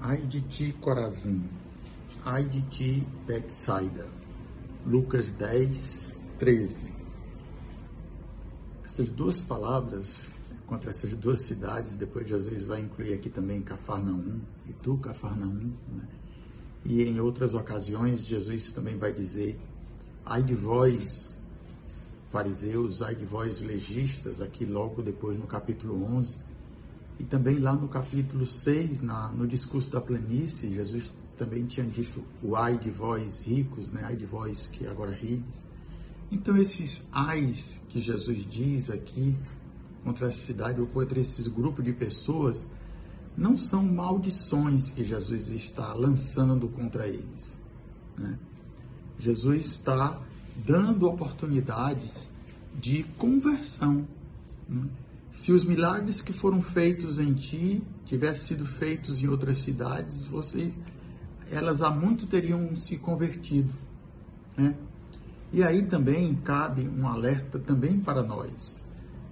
Ai de ti, Corazim, ai de ti, Betsaida. Lucas 10, 13. Essas duas palavras, contra essas duas cidades, depois Jesus vai incluir aqui também Cafarnaum, e tu, Cafarnaum, né? E em outras ocasiões, Jesus também vai dizer, ai de vós, fariseus, ai de vós, legistas, aqui logo depois no capítulo 11, e também lá no capítulo 6, na, no discurso da planície, Jesus também tinha dito o ai de vós ricos, né? ai de vós que agora rides. Então esses ais que Jesus diz aqui contra essa cidade ou contra esses grupos de pessoas não são maldições que Jesus está lançando contra eles. Né? Jesus está dando oportunidades de conversão. Né? Se os milagres que foram feitos em ti tivessem sido feitos em outras cidades, vocês, elas há muito teriam se convertido. Né? E aí também cabe um alerta também para nós.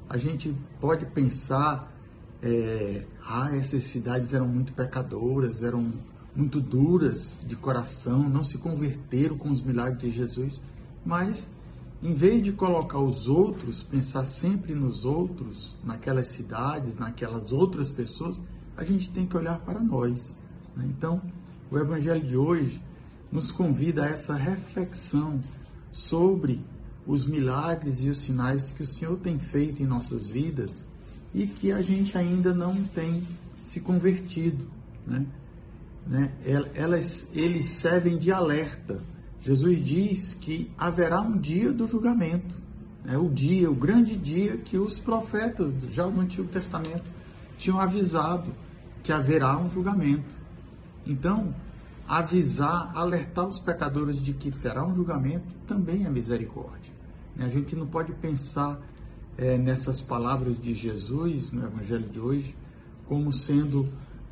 A gente pode pensar, é, ah, essas cidades eram muito pecadoras, eram muito duras de coração, não se converteram com os milagres de Jesus, mas em vez de colocar os outros, pensar sempre nos outros, naquelas cidades, naquelas outras pessoas, a gente tem que olhar para nós. Né? Então, o Evangelho de hoje nos convida a essa reflexão sobre os milagres e os sinais que o Senhor tem feito em nossas vidas e que a gente ainda não tem se convertido. Né? Né? Elas, eles servem de alerta Jesus diz que haverá um dia do julgamento, né? o dia, o grande dia que os profetas já no Antigo Testamento tinham avisado que haverá um julgamento. Então, avisar, alertar os pecadores de que terá um julgamento também é misericórdia. Né? A gente não pode pensar é, nessas palavras de Jesus no Evangelho de hoje como sendo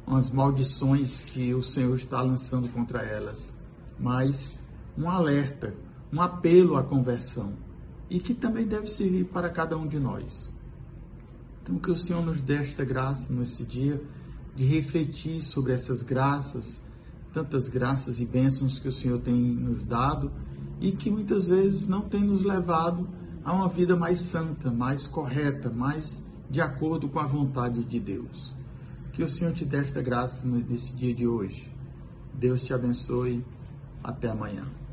umas maldições que o Senhor está lançando contra elas, mas um alerta, um apelo à conversão e que também deve servir para cada um de nós. Então, que o Senhor nos dê esta graça nesse dia de refletir sobre essas graças, tantas graças e bênçãos que o Senhor tem nos dado e que muitas vezes não tem nos levado a uma vida mais santa, mais correta, mais de acordo com a vontade de Deus. Que o Senhor te dê esta graça nesse dia de hoje. Deus te abençoe. Até amanhã.